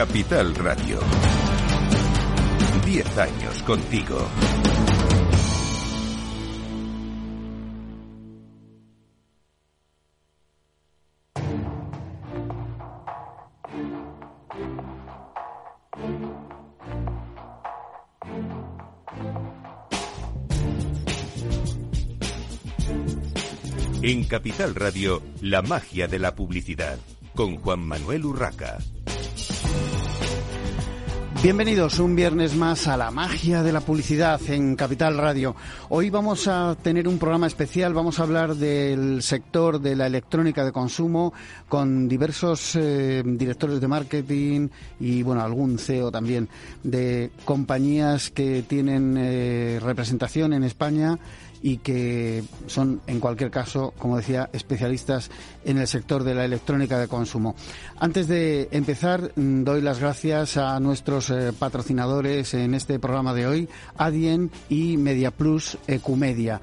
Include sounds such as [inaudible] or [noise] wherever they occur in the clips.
Capital Radio. Diez años contigo. En Capital Radio, la magia de la publicidad, con Juan Manuel Urraca. Bienvenidos un viernes más a la magia de la publicidad en Capital Radio. Hoy vamos a tener un programa especial, vamos a hablar del sector de la electrónica de consumo con diversos eh, directores de marketing y bueno, algún CEO también de compañías que tienen eh, representación en España y que son, en cualquier caso, como decía, especialistas en el sector de la electrónica de consumo. Antes de empezar, mm, doy las gracias a nuestros eh, patrocinadores en este programa de hoy, Adien y MediaPlus Ecumedia.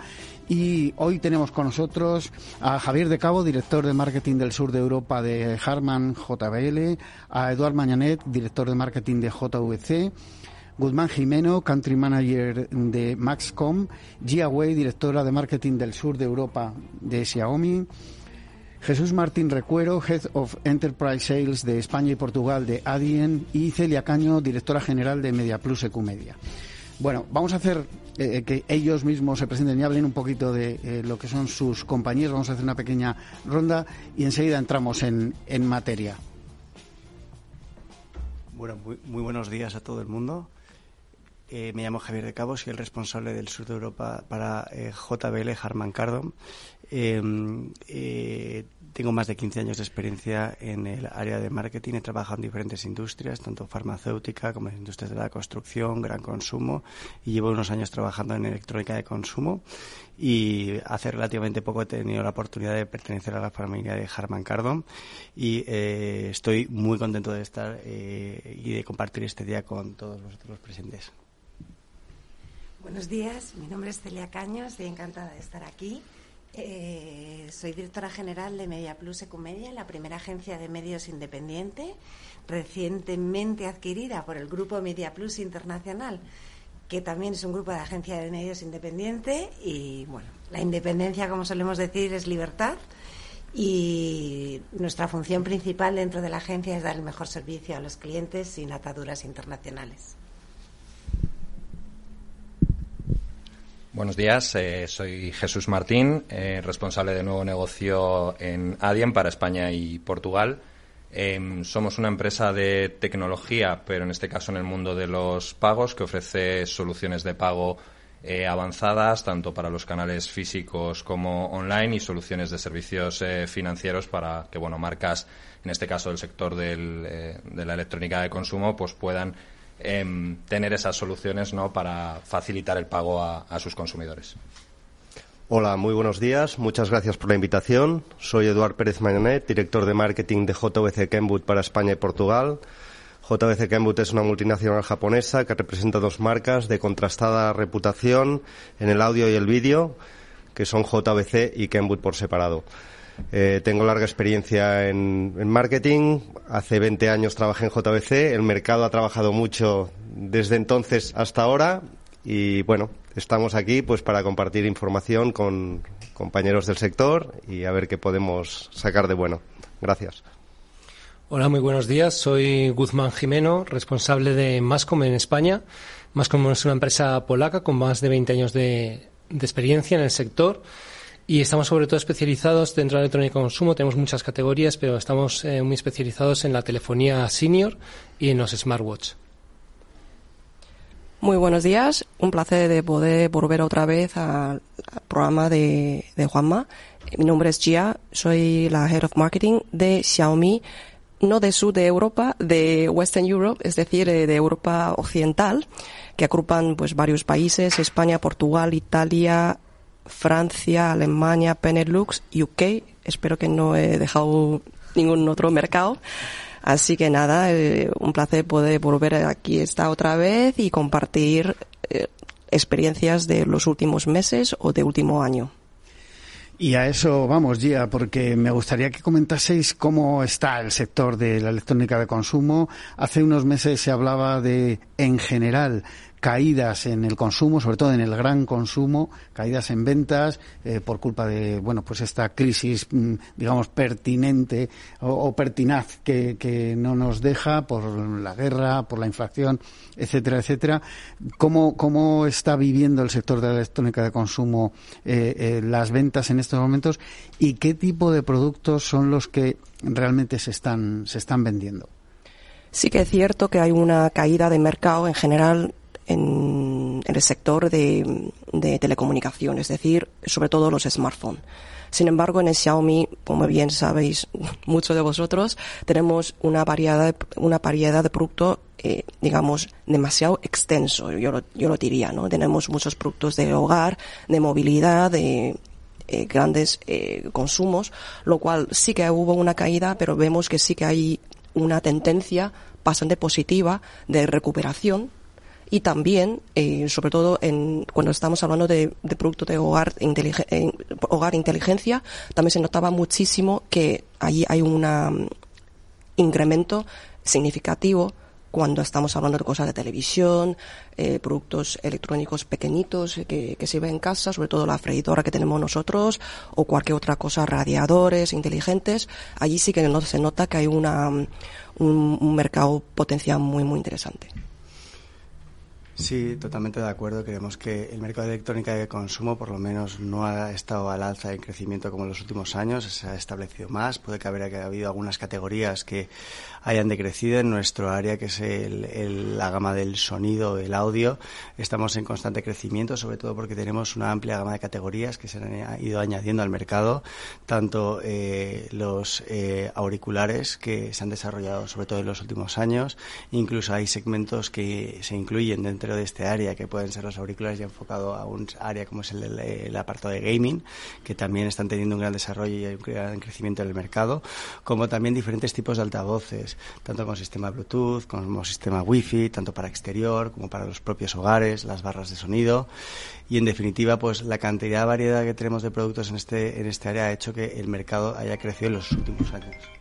Y hoy tenemos con nosotros a Javier de Cabo, director de marketing del sur de Europa de Harman JBL, a Eduard Mañanet, director de marketing de JVC, Guzmán Jimeno, Country Manager de Maxcom, Gia Wei, directora de Marketing del Sur de Europa de Xiaomi, Jesús Martín Recuero, Head of Enterprise Sales de España y Portugal de Adien y Celia Caño, directora general de MediaPlus Ecumedia. Bueno, vamos a hacer eh, que ellos mismos se presenten y hablen un poquito de eh, lo que son sus compañías. Vamos a hacer una pequeña ronda y enseguida entramos en, en materia. Bueno, muy buenos días a todo el mundo. Eh, me llamo Javier de Cabo, soy el responsable del sur de Europa para eh, JBL Harman Kardon. Em, eh, tengo más de 15 años de experiencia en el área de marketing. He trabajado en diferentes industrias, tanto farmacéutica como en industrias de la construcción, gran consumo. Y llevo unos años trabajando en electrónica de consumo. Y hace relativamente poco he tenido la oportunidad de pertenecer a la familia de Harman Kardon. Y estoy muy contento de estar y de compartir este día con todos vosotros los presentes. Buenos días, mi nombre es Celia Caños, estoy encantada de estar aquí. Eh, soy directora general de Media Plus Ecumedia, la primera agencia de medios independiente, recientemente adquirida por el grupo Media Plus Internacional, que también es un grupo de agencia de medios independiente. Y bueno, la independencia, como solemos decir, es libertad. Y nuestra función principal dentro de la agencia es dar el mejor servicio a los clientes sin ataduras internacionales. Buenos días, eh, soy Jesús Martín, eh, responsable de nuevo negocio en Adien para España y Portugal. Eh, somos una empresa de tecnología, pero en este caso en el mundo de los pagos, que ofrece soluciones de pago eh, avanzadas, tanto para los canales físicos como online, y soluciones de servicios financieros para que, bueno, marcas, en este caso del sector de la electrónica de consumo, pues puedan Em, tener esas soluciones ¿no? para facilitar el pago a, sus consumidores. Hola, muy buenos días. Muchas gracias por la invitación. Soy Eduard Pérez Mañanet, director de marketing de JVC Kenwood para España y Portugal. JVC Kenwood es una multinacional japonesa que representa dos marcas de contrastada reputación en el audio y el vídeo, que son JVC y Kenwood por separado. Eh, tengo larga experiencia en, marketing. Hace 20 años trabajé en JBC. El mercado ha trabajado mucho desde entonces hasta ahora. Y bueno, estamos aquí pues para compartir información con compañeros del sector y a ver qué podemos sacar de bueno. Gracias. Hola, muy buenos días. Soy Guzmán Jimeno, responsable de Mascom en España. Mascom es una empresa polaca con más de 20 años de experiencia en el sector. Y estamos sobre todo especializados dentro de electrónica de consumo. Tenemos muchas categorías, pero estamos eh, muy especializados en la telefonía senior y en los smartwatch. Muy buenos días. Un placer de poder volver otra vez al programa de, de Juanma. Mi nombre es Gia. Soy la Head of Marketing de Xiaomi no de sur de Europa, de Western Europe, es decir, de Europa occidental, que agrupan pues varios países, España, Portugal, Italia, Francia, Alemania, Benelux, UK. Espero que no he dejado ningún otro mercado. Así que nada, eh, un placer poder volver aquí esta otra vez y compartir eh, experiencias de los últimos meses o de último año. Y a eso vamos, Gia, porque me gustaría que comentaseis cómo está el sector de la electrónica de consumo. Hace unos meses se hablaba de, en general, caídas en el consumo, sobre todo en el gran consumo, caídas en ventas eh, por culpa de, bueno, pues esta crisis, mm, digamos, pertinente o, pertinaz que, no nos deja por la guerra, por la inflación, etcétera, etcétera. ¿Cómo, cómo está viviendo el sector de la electrónica de consumo eh, eh, las ventas en estos momentos y qué tipo de productos son los que realmente se están, se están vendiendo? Sí que es cierto que hay una caída de mercado en general en, el sector de, telecomunicaciones, es decir, sobre todo los smartphones. Sin embargo, en el Xiaomi, como bien sabéis [laughs] muchos de vosotros, tenemos una variedad de, una variedad de productos, eh, digamos, demasiado extenso, yo lo, yo lo diría, ¿no? Tenemos muchos productos de hogar, de movilidad, de eh, grandes eh, consumos, lo cual sí que hubo una caída, pero vemos que sí que hay una tendencia bastante positiva de recuperación y también, eh, sobre todo en, cuando estamos hablando de, productos de hogar, hogar inteligencia, también se notaba muchísimo que allí hay un mm, incremento significativo cuando estamos hablando de cosas de televisión, eh, productos electrónicos pequeñitos que, que se ve en casa, sobre todo la freidora que tenemos nosotros o cualquier otra cosa, radiadores inteligentes, allí sí que se nota que hay una, mm, un, un mercado potencial muy, muy interesante. Sí, totalmente de acuerdo. Creemos que el mercado de electrónica de consumo, por lo menos, no ha estado al alza en crecimiento como en los últimos años. Se ha establecido más. Puede que haber habido algunas categorías que hayan decrecido en nuestro área, que es la gama del sonido, el audio. Estamos en constante crecimiento, sobre todo porque tenemos una amplia gama de categorías que se han ido añadiendo al mercado, tanto eh, los eh, auriculares que se han desarrollado sobre todo en los últimos años, incluso hay segmentos que se incluyen dentro de este área, que pueden ser los auriculares ya enfocado a un área como es el, apartado de gaming, que también están teniendo un gran desarrollo y un gran crecimiento en el mercado, como también diferentes tipos de altavoces, tanto con sistema Bluetooth, como sistema Wi-Fi, tanto para exterior como para los propios hogares, las barras de sonido y en definitiva pues la cantidad de variedad que tenemos de productos en este en este área ha hecho que el mercado haya crecido en los últimos años.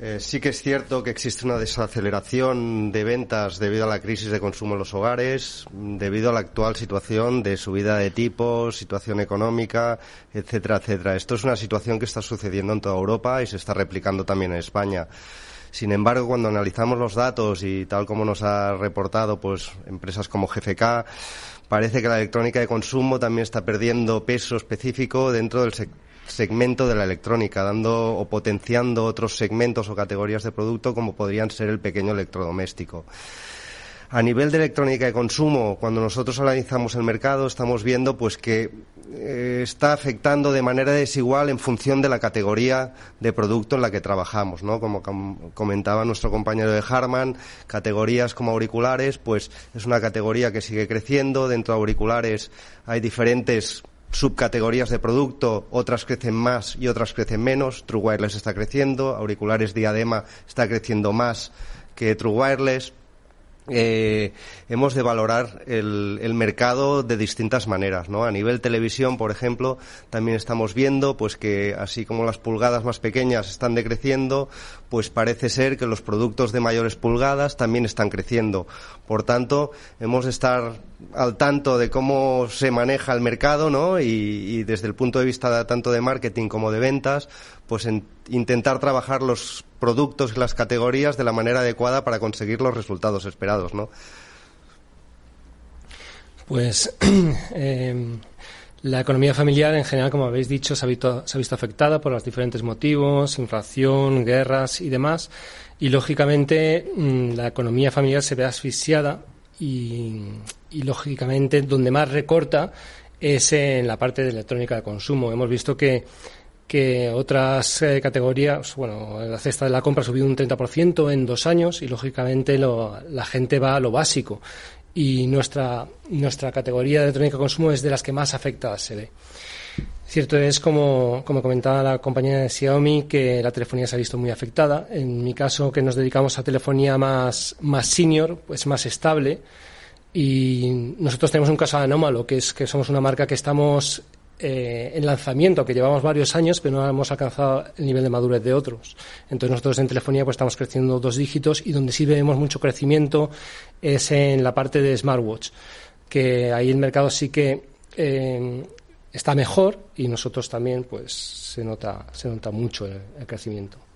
Eh, sí que es cierto que existe una desaceleración de ventas debido a la crisis de consumo en los hogares, debido a la actual situación de subida de tipos, situación económica, etcétera, etcétera. Esto es una situación que está sucediendo en toda Europa y se está replicando también en España. Sin embargo, cuando analizamos los datos y tal como nos ha reportado pues empresas como GFK, parece que la electrónica de consumo también está perdiendo peso específico dentro del sector segmento de la electrónica, dando o potenciando otros segmentos o categorías de producto como podrían ser el pequeño electrodoméstico. A nivel de electrónica de consumo, cuando nosotros analizamos el mercado, estamos viendo pues que eh, está afectando de manera desigual en función de la categoría de producto en la que trabajamos, ¿no? Como comentaba nuestro compañero de Harman, categorías como auriculares, pues es una categoría que sigue creciendo. Dentro de auriculares hay diferentes subcategorías de producto, otras crecen más y otras crecen menos. True Wireless está creciendo, auriculares diadema está creciendo más que True Wireless eh, hemos de valorar el, el, mercado de distintas maneras, ¿no? A nivel televisión, por ejemplo, también estamos viendo, pues que así como las pulgadas más pequeñas están decreciendo, pues parece ser que los productos de mayores pulgadas también están creciendo. Por tanto, hemos de estar al tanto de cómo se maneja el mercado, ¿no? Y, y desde el punto de vista tanto de marketing como de ventas, pues en, intentar trabajar los productos y las categorías de la manera adecuada para conseguir los resultados esperados, ¿no? Pues eh, [clears throat] la economía familiar en general, como habéis dicho, se ha, visto, se ha visto afectada por los diferentes motivos, inflación, guerras y demás. Y lógicamente mm, la economía familiar se ve asfixiada y, y lógicamente donde más recorta es en la parte de electrónica de consumo. Hemos visto que que otras eh, categorías, bueno, la cesta de la compra ha subido un 30% en dos años y lógicamente la gente va a lo básico y nuestra, nuestra categoría de electrónica de consumo es de las que más afectadas se ve. Cierto es, como, como comentaba la compañía de Xiaomi, que la telefonía se ha visto muy afectada. En mi caso, que nos dedicamos a telefonía más, más senior, pues más estable. Y nosotros tenemos un caso anómalo, que es que somos una marca que estamos eh, en lanzamiento, que llevamos varios años, pero no hemos alcanzado el nivel de madurez de otros. Entonces nosotros en telefonía pues estamos creciendo dos dígitos y donde sí vemos mucho crecimiento es en la parte de smartwatch, que ahí el mercado sí que eh, está mejor y nosotros también pues se nota, se nota mucho el crecimiento.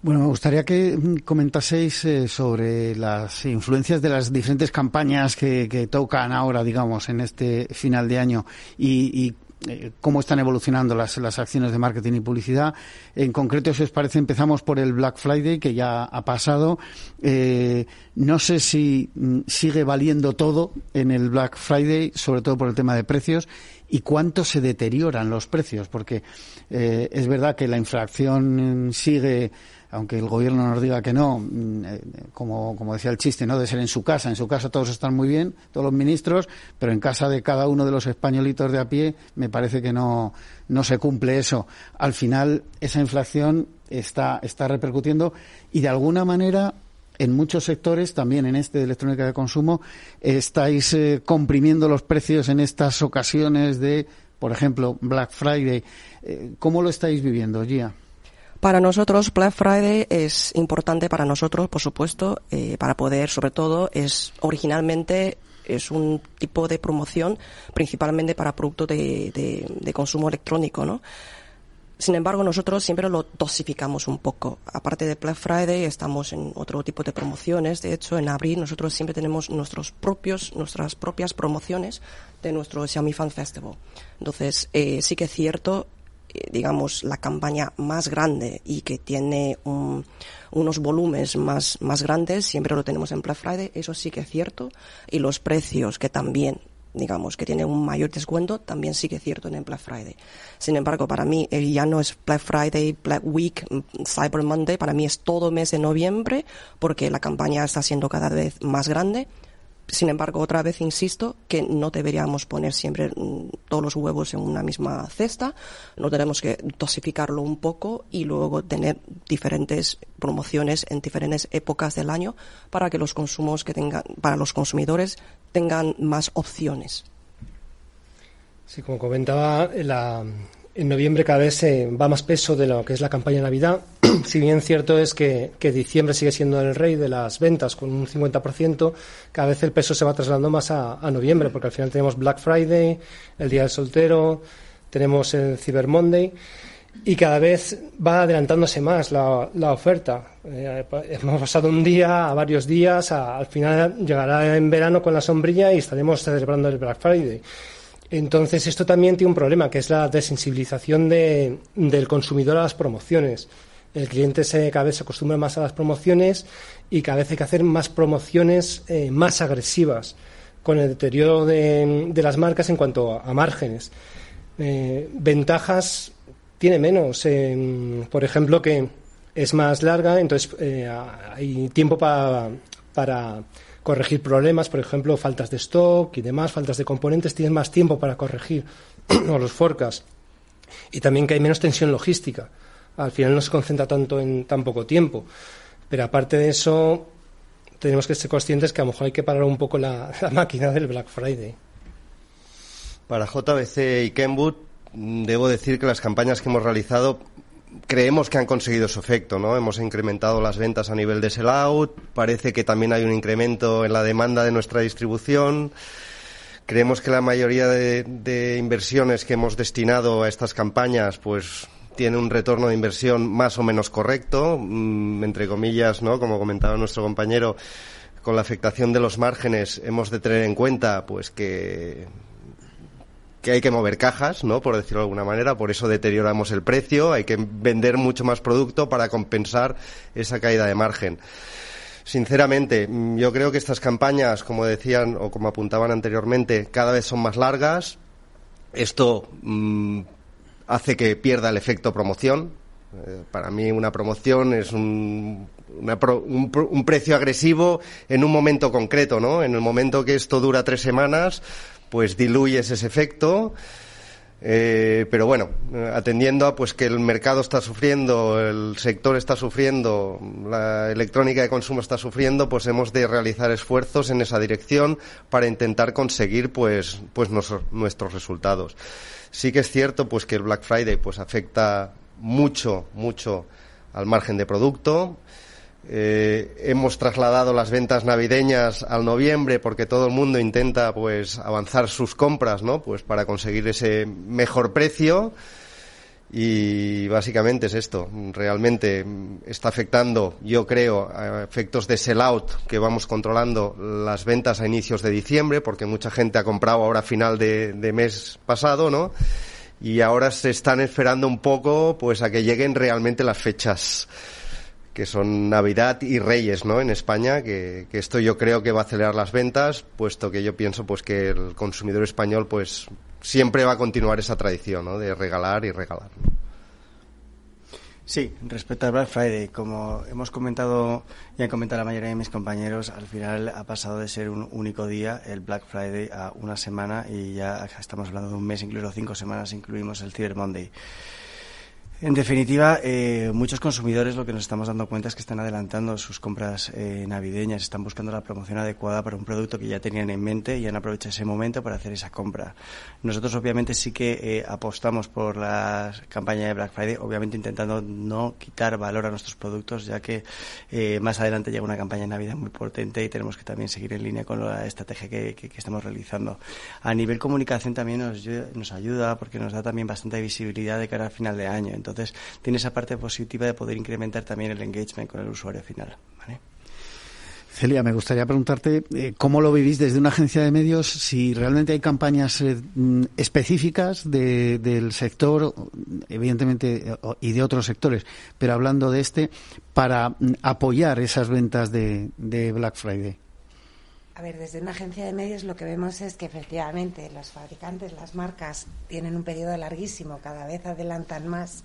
Bueno, me gustaría que mm, comentaseis eh, sobre las influencias de las diferentes campañas que, tocan ahora, digamos, en este final de año y, eh, cómo están evolucionando las, acciones de marketing y publicidad. En concreto, si os parece, empezamos por el Black Friday, que ya ha pasado. Eh, no sé si mm, sigue valiendo todo en el Black Friday, sobre todo por el tema de precios, y cuánto se deterioran los precios, porque es verdad que la inflación sigue aunque el gobierno nos diga que no, mm, eh, como, como decía el chiste, no de ser en su casa. En su casa todos están muy bien, todos los ministros, pero en casa de cada uno de los españolitos de a pie me parece que no, no se cumple eso. Al final, esa inflación está, está repercutiendo y de alguna manera en muchos sectores, también en este de electrónica de consumo, estáis eh, comprimiendo los precios en estas ocasiones de, por ejemplo, Black Friday. Eh, ¿Cómo lo estáis viviendo, Gia? Para nosotros Black Friday es importante para nosotros, por supuesto, eh, para poder, sobre todo, es originalmente es un tipo de promoción principalmente para productos de, de, consumo electrónico, ¿no? Sin embargo, nosotros siempre lo dosificamos un poco. Aparte de Black Friday, estamos en otro tipo de promociones. De hecho, en abril nosotros siempre tenemos nuestros propios, nuestras propias promociones de nuestro Xiaomi Fan Festival. Entonces, eh, sí que es cierto, digamos, la campaña más grande y que tiene unos volúmenes más, más grandes, siempre lo tenemos en Black Friday, eso sí que es cierto, y los precios que también digamos, que tiene un mayor descuento, también sí que es cierto en Black Friday. Sin embargo, para mí ya no es Black Friday, Black Week, Cyber Monday, para mí es todo mes de noviembre, porque la campaña está siendo cada vez más grande sin embargo, otra vez insisto que no deberíamos poner siempre mm, todos los huevos en una misma cesta, no tenemos que dosificarlo un poco y luego tener diferentes promociones en diferentes épocas del año para que los consumos que tengan, para los consumidores tengan más opciones. Sí, como comentaba, la, en noviembre cada vez se va más peso de lo que es la campaña de Navidad. [clears throat] si bien cierto es que, diciembre sigue siendo el rey de las ventas con un 50%, cada vez el peso se va trasladando más a, noviembre, porque al final tenemos Black Friday, el Día del Soltero, tenemos el Cyber Monday y cada vez va adelantándose más la, oferta. Eh, hemos pasado un día a varios días, al final llegará en verano con la sombrilla y estaremos celebrando el Black Friday. Entonces, esto también tiene un problema, que es la desensibilización de, del consumidor a las promociones. El cliente se, cada vez se acostumbra más a las promociones y cada vez hay que hacer más promociones eh, más agresivas, con el deterioro de, las marcas en cuanto a, márgenes. Eh, ventajas tiene menos. por ejemplo, que es más larga, entonces eh, hay tiempo para corregir problemas, por ejemplo, faltas de stock y demás, faltas de componentes, tienes más tiempo para corregir [clears throat] o los forecasts. Y también que hay menos tensión logística. Al final no se concentra tanto en tan poco tiempo. Pero aparte de eso, tenemos que ser conscientes que a lo mejor hay que parar un poco la, [laughs] la máquina del Black Friday. Para JBC y Kenwood, debo decir que las campañas que hemos realizado creemos que han conseguido su efecto, ¿no? Hemos incrementado las ventas a nivel de sell-out, parece que también hay un incremento en la demanda de nuestra distribución. Creemos que la mayoría de, inversiones que hemos destinado a estas campañas, pues tiene un retorno de inversión más o menos correcto, mm, entre comillas, ¿no? Como comentaba nuestro compañero, con la afectación de los márgenes hemos de tener en cuenta, pues que que hay que mover cajas, ¿no? Por decirlo de alguna manera, por eso deterioramos el precio, hay que vender mucho más producto para compensar esa caída de margen. Sinceramente, mm, yo creo que estas campañas, como decían o como apuntaban anteriormente, cada vez son más largas. Esto mm, hace que pierda el efecto promoción. Eh, para mí una promoción es un, un, precio agresivo en un momento concreto, ¿no? En el momento que esto dura tres semanas, pues diluyes ese efecto. Eh, pero bueno, atendiendo a pues que el mercado está sufriendo, el sector está sufriendo, la electrónica de consumo está sufriendo, pues hemos de realizar esfuerzos en esa dirección para intentar conseguir pues, pues nuestros resultados. Sí que es cierto pues que el Black Friday pues afecta mucho, mucho al margen de producto. Eh, hemos trasladado las ventas navideñas al noviembre porque todo el mundo intenta pues avanzar sus compras, ¿no? Pues para conseguir ese mejor precio y básicamente es esto. Realmente está afectando, yo creo, a efectos de sell-out que vamos controlando las ventas a inicios de diciembre porque mucha gente ha comprado ahora final de mes pasado, ¿no? Y ahora se están esperando un poco pues a que lleguen realmente las fechas que son Navidad y Reyes, ¿no? En España, que, esto yo creo que va a acelerar las ventas, puesto que yo pienso pues que el consumidor español pues siempre va a continuar esa tradición, ¿no? De regalar y regalar. Sí, respecto al Black Friday, como hemos comentado y han comentado la mayoría de mis compañeros, al final ha pasado de ser un único día el Black Friday a una semana y ya estamos hablando de un mes, incluso cinco semanas, incluimos el Cyber Monday. En definitiva, eh, muchos consumidores lo que nos estamos dando cuenta es que están adelantando sus compras eh, navideñas, están buscando la promoción adecuada para un producto que ya tenían en mente y han aprovechado ese momento para hacer esa compra. Nosotros obviamente sí que eh, apostamos por la campaña de Black Friday, obviamente intentando no quitar valor a nuestros productos, ya que más adelante llega una campaña de Navidad muy potente y tenemos que también seguir en línea con la estrategia que, estamos realizando. A nivel comunicación también nos, ayuda porque nos da también bastante visibilidad de cara al final de año. Tiene esa parte positiva de poder incrementar también el engagement con el usuario final. Celia, me gustaría preguntarte eh, cómo lo vivís desde una agencia de medios, si realmente hay campañas eh, mm, específicas del sector, evidentemente, eh, y de otros sectores, pero hablando de este, para mm, apoyar esas ventas de Black Friday. A ver, desde una agencia de medios lo que vemos es que efectivamente los fabricantes, las marcas, tienen un periodo larguísimo, cada vez adelantan más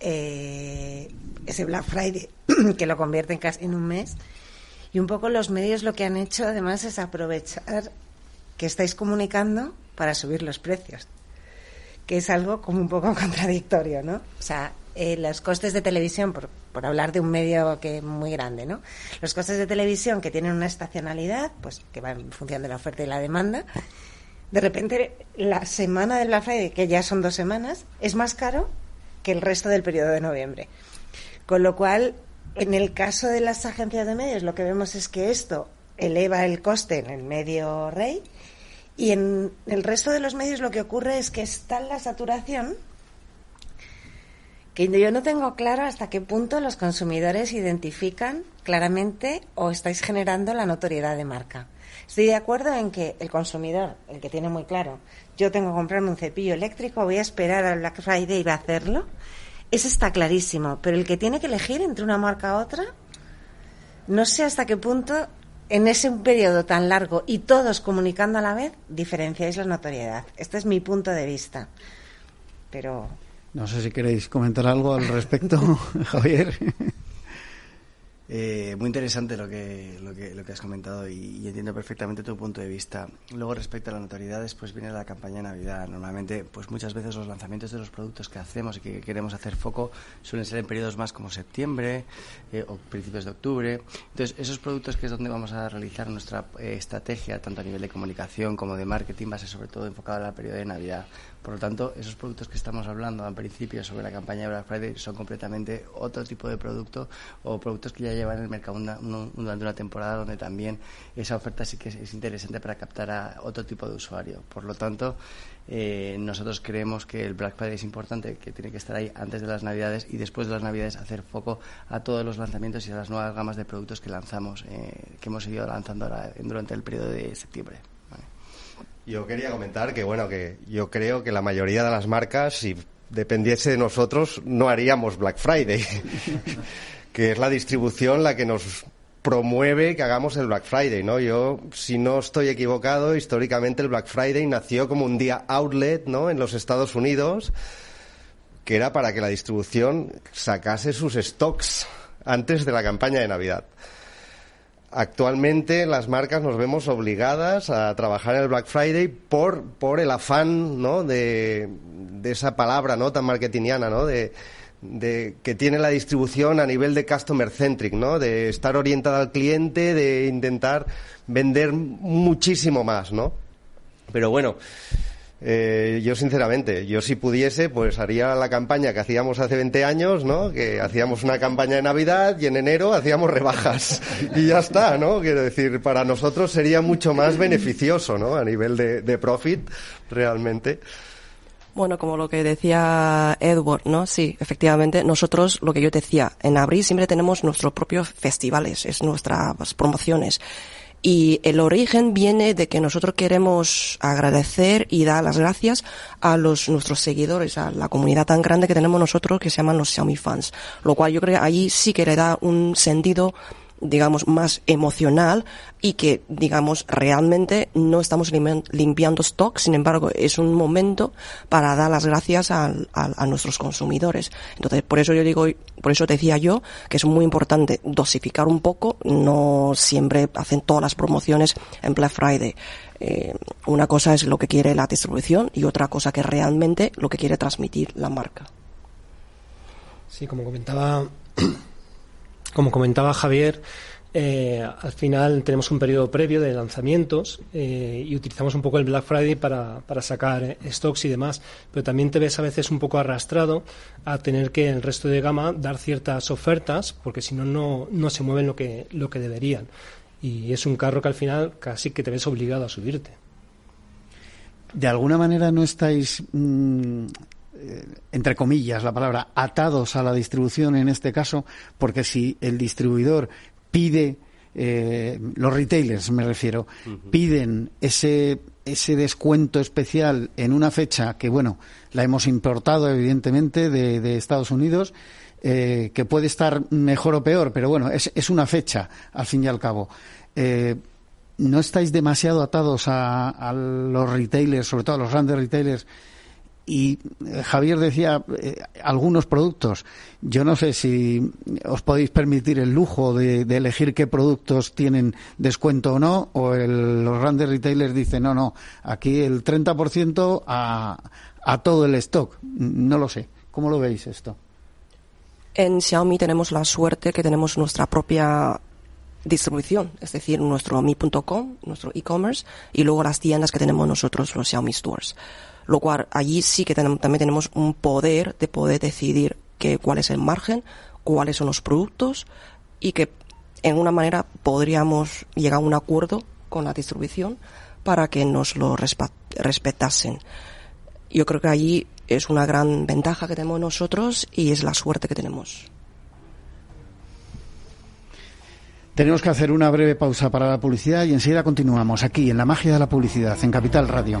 eh, ese Black Friday, [clears throat] que lo convierten casi en un mes. Y un poco los medios lo que han hecho además es aprovechar que estáis comunicando para subir los precios, que es algo como un poco [laughs] contradictorio, ¿no? O sea, eh, los costes de televisión, por, por, hablar de un medio que es muy grande, ¿no? Los costes de televisión que tienen una estacionalidad, pues que va en función de la oferta y la demanda, de repente la semana del Black Friday, que ya son dos semanas, es más caro que el resto del periodo de noviembre. Con lo cual, en el caso de las agencias de medios, lo que vemos es que esto eleva el coste en el medio rey y en el resto de los medios lo que ocurre es que está la saturación que yo no tengo claro hasta qué punto los consumidores identifican claramente o estáis generando la notoriedad de marca. Estoy de acuerdo en que el consumidor, el que tiene muy claro, yo tengo que comprarme un cepillo eléctrico, voy a esperar al Black Friday y va a hacerlo. Eso está clarísimo, pero el que tiene que elegir entre una marca u otra, no sé hasta qué punto en ese periodo tan largo y todos comunicando a la vez, diferenciáis la notoriedad. Este es mi punto de vista. Pero. No sé si queréis comentar algo al respecto, [laughs] Javier. Eh, muy interesante lo que, lo que, lo que has comentado y, entiendo perfectamente tu punto de vista. Luego, respecto a la notoriedad, después viene la campaña de Navidad. Normalmente, pues muchas veces los lanzamientos de los productos que hacemos y que queremos hacer foco suelen ser en periodos más como septiembre eh, o principios de octubre. Entonces, esos productos que es donde vamos a realizar nuestra eh, estrategia, tanto a nivel de comunicación como de marketing, va a ser sobre todo enfocada al periodo de Navidad. Por lo tanto, esos productos que estamos hablando al principio sobre la campaña de Black Friday son completamente otro tipo de producto o productos que ya llevan en el mercado durante una temporada donde también esa oferta sí que es, interesante para captar a otro tipo de usuario. Por lo tanto, eh, nosotros creemos que el Black Friday es importante, que tiene que estar ahí antes de las Navidades y después de las Navidades hacer foco a todos los lanzamientos y a las nuevas gamas de productos que lanzamos, eh, que hemos seguido lanzando ahora durante el periodo de septiembre. Yo quería comentar que, bueno, que yo creo que la mayoría de las marcas, si dependiese de nosotros, no haríamos Black Friday, [laughs] que es la distribución la que nos promueve que hagamos el Black Friday, ¿no? Yo, si no estoy equivocado, históricamente el Black Friday nació como un día outlet, ¿no? En los Estados Unidos, que era para que la distribución sacase sus stocks antes de la campaña de Navidad. Actualmente las marcas nos vemos obligadas a trabajar el Black Friday por, por el afán ¿no? de, de esa palabra ¿no? tan marketingiana, ¿no? de, de, que tiene la distribución a nivel de customer centric, ¿no? de estar orientada al cliente, de intentar vender muchísimo más. ¿no? Pero bueno, eh, yo sinceramente, yo si pudiese, pues haría la campaña que hacíamos hace 20 años, ¿no? Que hacíamos una campaña de Navidad y en enero hacíamos rebajas [laughs] y ya está, ¿no? Quiero decir, para nosotros sería mucho más beneficioso, ¿no? A nivel de, de profit, realmente. Bueno, como lo que decía Edward, ¿no? Sí, efectivamente, nosotros, lo que yo decía, en abril siempre tenemos nuestros propios festivales, es nuestras promociones. Y el origen viene de que nosotros queremos agradecer y dar las gracias a los, nuestros seguidores, a la comunidad tan grande que tenemos nosotros que se llaman los Xiaomi fans. Lo cual yo creo que ahí sí que le da un sentido digamos, más emocional y que, digamos, realmente no estamos limpiando stock, sin embargo, es un momento para dar las gracias a, a, nuestros consumidores. Entonces, por eso yo digo, por eso decía yo que es muy importante dosificar un poco, no siempre hacen todas las promociones en Black Friday. Eh, una cosa es lo que quiere la distribución y otra cosa que realmente lo que quiere transmitir la marca. Sí, como comentaba como comentaba Javier, eh, al final tenemos un periodo previo de lanzamientos eh, y utilizamos un poco el Black Friday para, para sacar eh, stocks y demás, pero también te ves a veces un poco arrastrado a tener que el resto de gama dar ciertas ofertas porque si no, no se mueven lo que, lo que deberían. Y es un carro que al final casi que te ves obligado a subirte. De alguna manera no estáis mmm, entre comillas, la palabra, atados a la distribución en este caso, porque si el distribuidor pide, eh, los retailers me refiero, piden ese, ese descuento especial en una fecha que, bueno, la hemos importado evidentemente de, Estados Unidos, eh, que puede estar mejor o peor, pero bueno, es, es una fecha, al fin y al cabo. ¿No estáis demasiado atados a, a los retailers, sobre todo a los grandes retailers, y eh, Javier decía eh, algunos productos. Yo no sé si os podéis permitir el lujo de, elegir qué productos tienen descuento o no, o los grandes retailers dicen, no, no, aquí el 30% a, a todo el stock. No lo sé. ¿Cómo lo veis esto? En Xiaomi tenemos la suerte que tenemos nuestra propia distribución, es decir, nuestro mi.com, nuestro e-commerce, y luego las tiendas que tenemos nosotros, los Xiaomi Stores lo cual allí sí que tenemos, también tenemos un poder de poder decidir que, cuál es el margen, cuáles son los productos y que en una manera podríamos llegar a un acuerdo con la distribución para que nos lo respetasen. Yo creo que allí es una gran ventaja que tenemos nosotros y es la suerte que tenemos. Tenemos que hacer una breve pausa para la publicidad y enseguida continuamos aquí en la magia de la publicidad en Capital Radio.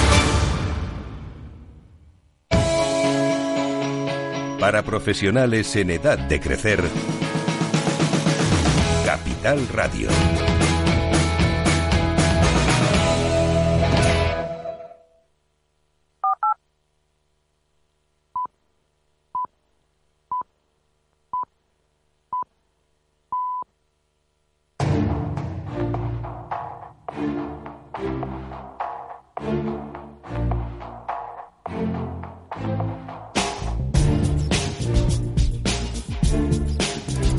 Para profesionales en edad de crecer, Capital Radio.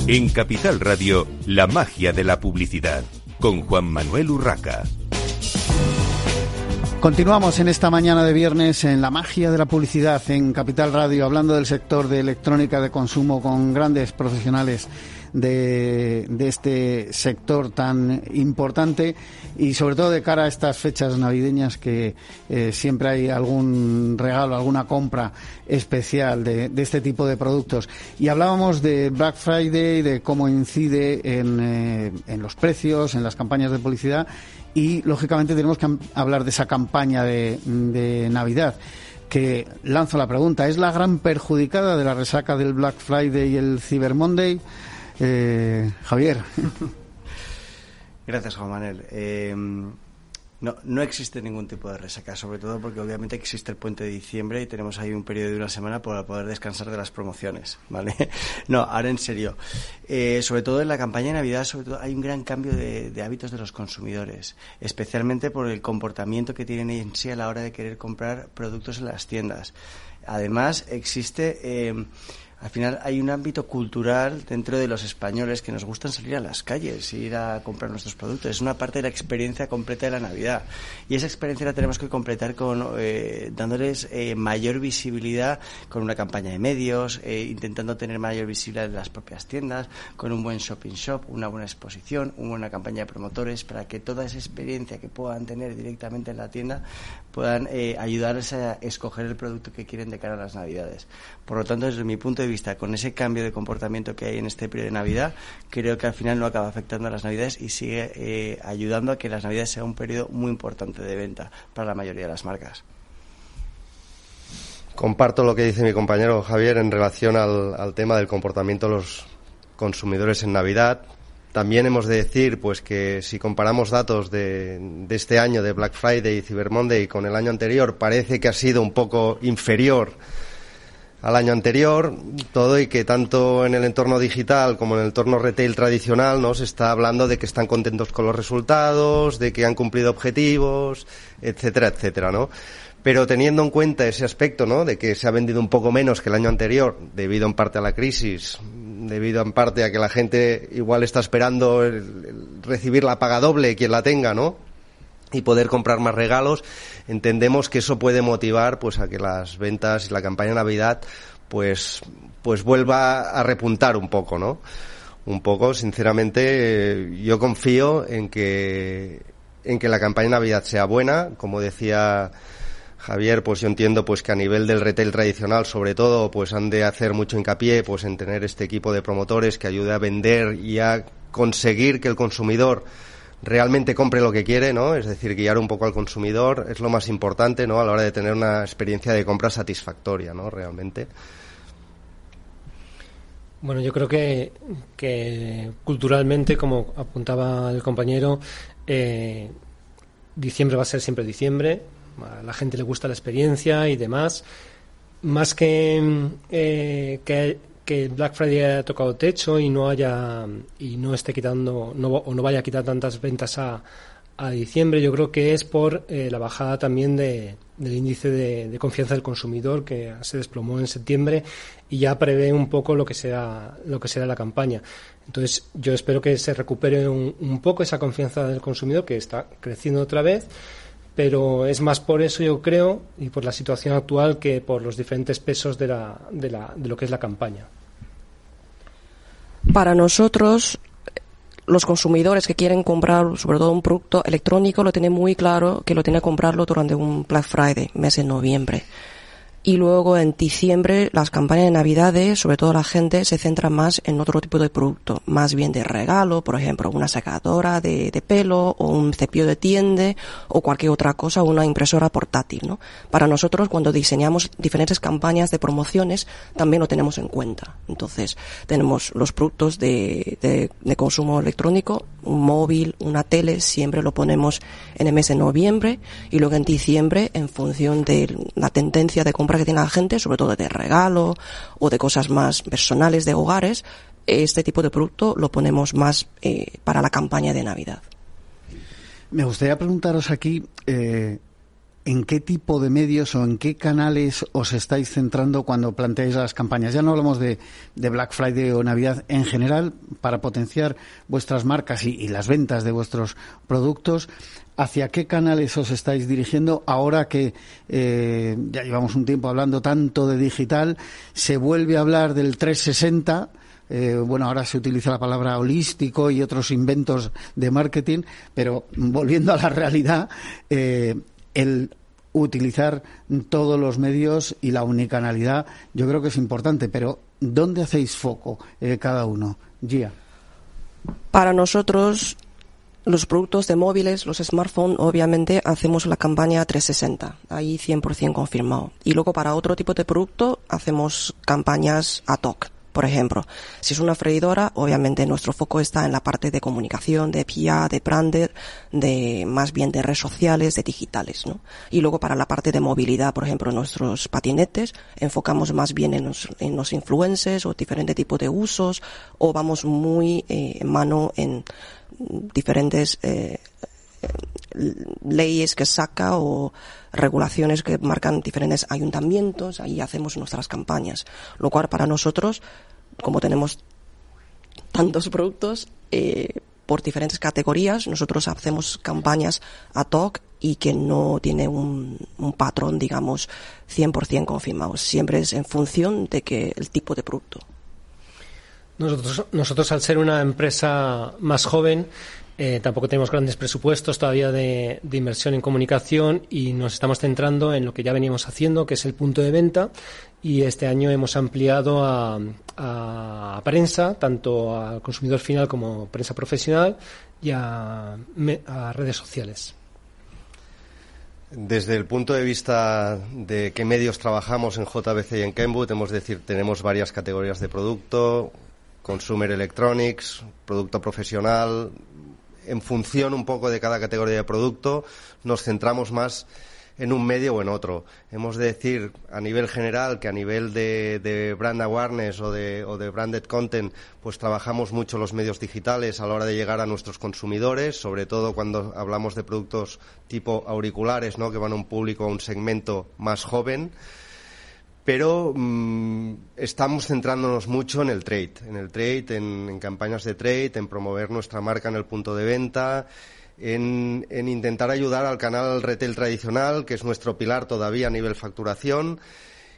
En Capital Radio, la magia de la publicidad, con Juan Manuel Urraca. Continuamos en esta mañana de viernes en la magia de la publicidad en Capital Radio, hablando del sector de electrónica de consumo con grandes profesionales de, este sector tan importante y sobre todo de cara a estas fechas navideñas que eh, siempre hay algún regalo, alguna compra especial de, este tipo de productos. Y hablábamos de Black Friday, de cómo incide en, eh, en los precios, en las campañas de publicidad y lógicamente tenemos que hablar de esa campaña de, de Navidad que lanzo la pregunta, ¿es la gran perjudicada de la resaca del Black Friday y el Cyber Monday? Eh, Javier. [laughs] Gracias, Juan Manuel. Eh, no, no existe ningún tipo de resaca, sobre todo porque obviamente existe el puente de diciembre y tenemos ahí un periodo de una semana para poder descansar de las promociones, ¿vale? [laughs] No, ahora en serio. Eh, sobre todo en la campaña de Navidad, sobre todo hay un gran cambio de, hábitos de los consumidores, especialmente por el comportamiento que tienen en sí a la hora de querer comprar productos en las tiendas. Además, existe eh, al final hay un ámbito cultural dentro de los españoles que nos gustan salir a las calles, ir a comprar nuestros productos. Es una parte de la experiencia completa de la Navidad. Y esa experiencia la tenemos que completar con eh, dándoles eh, mayor visibilidad con una campaña de medios, eh, intentando tener mayor visibilidad en las propias tiendas, con un buen shopping shop, una buena exposición, una buena campaña de promotores, para que toda esa experiencia que puedan tener directamente en la tienda puedan ayudarles a escoger el producto que quieren de cara a las Navidades. Por lo tanto, desde mi punto de vista, con ese cambio de comportamiento que hay en este periodo de Navidad, creo que al final no acaba afectando a las Navidades y sigue eh, ayudando a que las Navidades sea un periodo muy importante de venta para la mayoría de las marcas. Comparto lo que dice mi compañero Javier en relación al, tema del comportamiento de los consumidores en Navidad. También hemos de decir pues que si comparamos datos de, de, este año de Black Friday y Cyber Monday con el año anterior, parece que ha sido un poco inferior al año anterior, todo y que tanto en el entorno digital como en el entorno retail tradicional ¿no? se está hablando de que están contentos con los resultados, de que han cumplido objetivos, etcétera, etcétera, ¿no? Pero teniendo en cuenta ese aspecto, ¿no? De que se ha vendido un poco menos que el año anterior, debido en parte a la crisis, debido en parte a que la gente igual está esperando recibir la paga doble quien la tenga, ¿no? Y poder comprar más regalos, entendemos que eso puede motivar pues a que las ventas y la campaña Navidad pues pues vuelva a repuntar un poco, ¿no? Un poco, sinceramente, yo confío en que en que la campaña de Navidad sea buena, como decía Javier, pues yo entiendo pues que a nivel del retail tradicional, sobre todo, pues han de hacer mucho hincapié pues en tener este equipo de promotores que ayude a vender y a conseguir que el consumidor realmente compre lo que quiere, ¿no? Es decir, guiar un poco al consumidor es lo más importante, ¿no? A la hora de tener una experiencia de compra satisfactoria, ¿no? Realmente. Bueno, yo creo que, que culturalmente, como apuntaba el compañero, eh, diciembre va a ser siempre diciembre. A la gente le gusta la experiencia y demás. Más que, eh, que que Black Friday haya tocado techo y no haya y no esté quitando no, o no vaya a quitar tantas ventas a, a diciembre yo creo que es por eh, la bajada también de, del índice de, confianza del consumidor que se desplomó en septiembre y ya prevé un poco lo que sea lo que será la campaña. Entonces yo espero que se recupere un, un poco esa confianza del consumidor que está creciendo otra vez pero es más por eso yo creo y por la situación actual que por los diferentes pesos de, la, de, la, de lo que es la campaña. Para nosotros, los consumidores que quieren comprar sobre todo un producto electrónico lo tienen muy claro que lo tienen que comprarlo durante un Black Friday, mes de noviembre. Y luego en diciembre las campañas de Navidades, sobre todo la gente se centra más en otro tipo de producto, más bien de regalo, por ejemplo, una secadora de, pelo o un cepillo de tiende o cualquier otra cosa, una impresora portátil, ¿no? Para nosotros cuando diseñamos diferentes campañas de promociones también lo tenemos en cuenta. Entonces tenemos los productos de, de, de consumo electrónico, un móvil, una tele, siempre lo ponemos en el mes de noviembre y luego en diciembre en función de la tendencia de compra que tiene la gente, sobre todo de regalo o de cosas más personales de hogares, este tipo de producto lo ponemos más eh, para la campaña de Navidad. Me gustaría preguntaros aquí eh, en qué tipo de medios o en qué canales os estáis centrando cuando planteáis las campañas. Ya no hablamos de, Black Friday o Navidad en general para potenciar vuestras marcas y las ventas de vuestros productos. ¿Hacia qué canales os estáis dirigiendo ahora que eh, ya llevamos un tiempo hablando tanto de digital? Se vuelve a hablar del 360. Eh, bueno, ahora se utiliza la palabra holístico y otros inventos de marketing, pero volviendo a la realidad, eh, el utilizar todos los medios y la unicanalidad yo creo que es importante, pero ¿dónde hacéis foco cada uno? Gia. Para nosotros los productos de móviles, los smartphones, obviamente hacemos la campaña 360, ahí 100% confirmado. Y luego para otro tipo de producto hacemos campañas ad hoc. Por ejemplo, si es una freidora, obviamente nuestro foco está en la parte de comunicación, de PR, de brander, de más bien de redes sociales, de digitales, ¿no? Y luego para la parte de movilidad, por ejemplo, nuestros patinetes, enfocamos más bien en los, en los influencers o diferentes tipos de usos, o vamos muy eh, mano en diferentes eh, leyes que saca o regulaciones que marcan diferentes ayuntamientos, ahí hacemos nuestras campañas. Lo cual para nosotros, como tenemos tantos productos, eh, por diferentes categorías, nosotros hacemos campañas ad hoc y que no tiene un, un patrón, digamos, 100% confirmado. Siempre es en función de que el tipo de producto. Nosotros, nosotros al ser una empresa más joven, eh, tampoco tenemos grandes presupuestos todavía de, de, inversión en comunicación y nos estamos centrando en lo que ya veníamos haciendo, que es el punto de venta. Y este año hemos ampliado a, prensa, tanto al consumidor final como prensa profesional y a, redes sociales. Desde el punto de vista de qué medios trabajamos en JBC y en Kenwood, hemos decir, tenemos varias categorías de producto, consumer electronics, producto profesional, en función un poco de cada categoría de producto, nos centramos más en un medio o en otro. Hemos de decir a nivel general que a nivel de, de brand awareness o de, o de, branded content, pues trabajamos mucho los medios digitales a la hora de llegar a nuestros consumidores, sobre todo cuando hablamos de productos tipo auriculares, ¿no? que van a un público, a un segmento más joven pero mmm, estamos centrándonos mucho en el trade, en el trade, en, campañas de trade, en promover nuestra marca en el punto de venta, en, en, intentar ayudar al canal retail tradicional, que es nuestro pilar todavía a nivel facturación,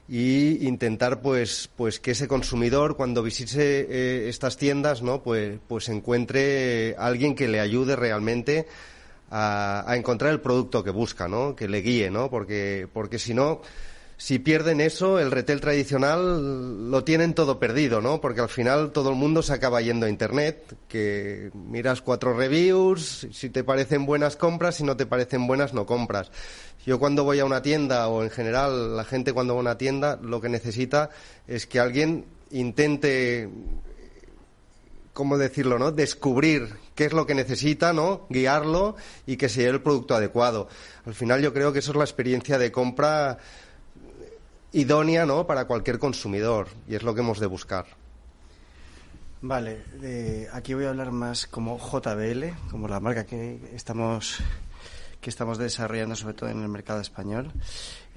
y intentar pues pues que ese consumidor cuando visite eh, estas tiendas no pues pues encuentre alguien que le ayude realmente a, a encontrar el producto que busca no que le guíe no porque porque si no si pierden eso, el retail tradicional lo tienen todo perdido, ¿no? Porque al final todo el mundo se acaba yendo a Internet, que miras cuatro reviews, si te parecen buenas compras, si no te parecen buenas no compras. Yo cuando voy a una tienda, o en general la gente cuando va a una tienda, lo que necesita es que alguien intente ¿cómo decirlo, no? Descubrir qué es lo que necesita, ¿no? Guiarlo y que sea el producto adecuado. Al final yo creo que eso es la experiencia de compra idónea ¿no? para cualquier consumidor y es lo que hemos de buscar. Vale, eh, aquí voy a hablar más como JBL, como la marca que estamos que estamos desarrollando sobre todo en el mercado español.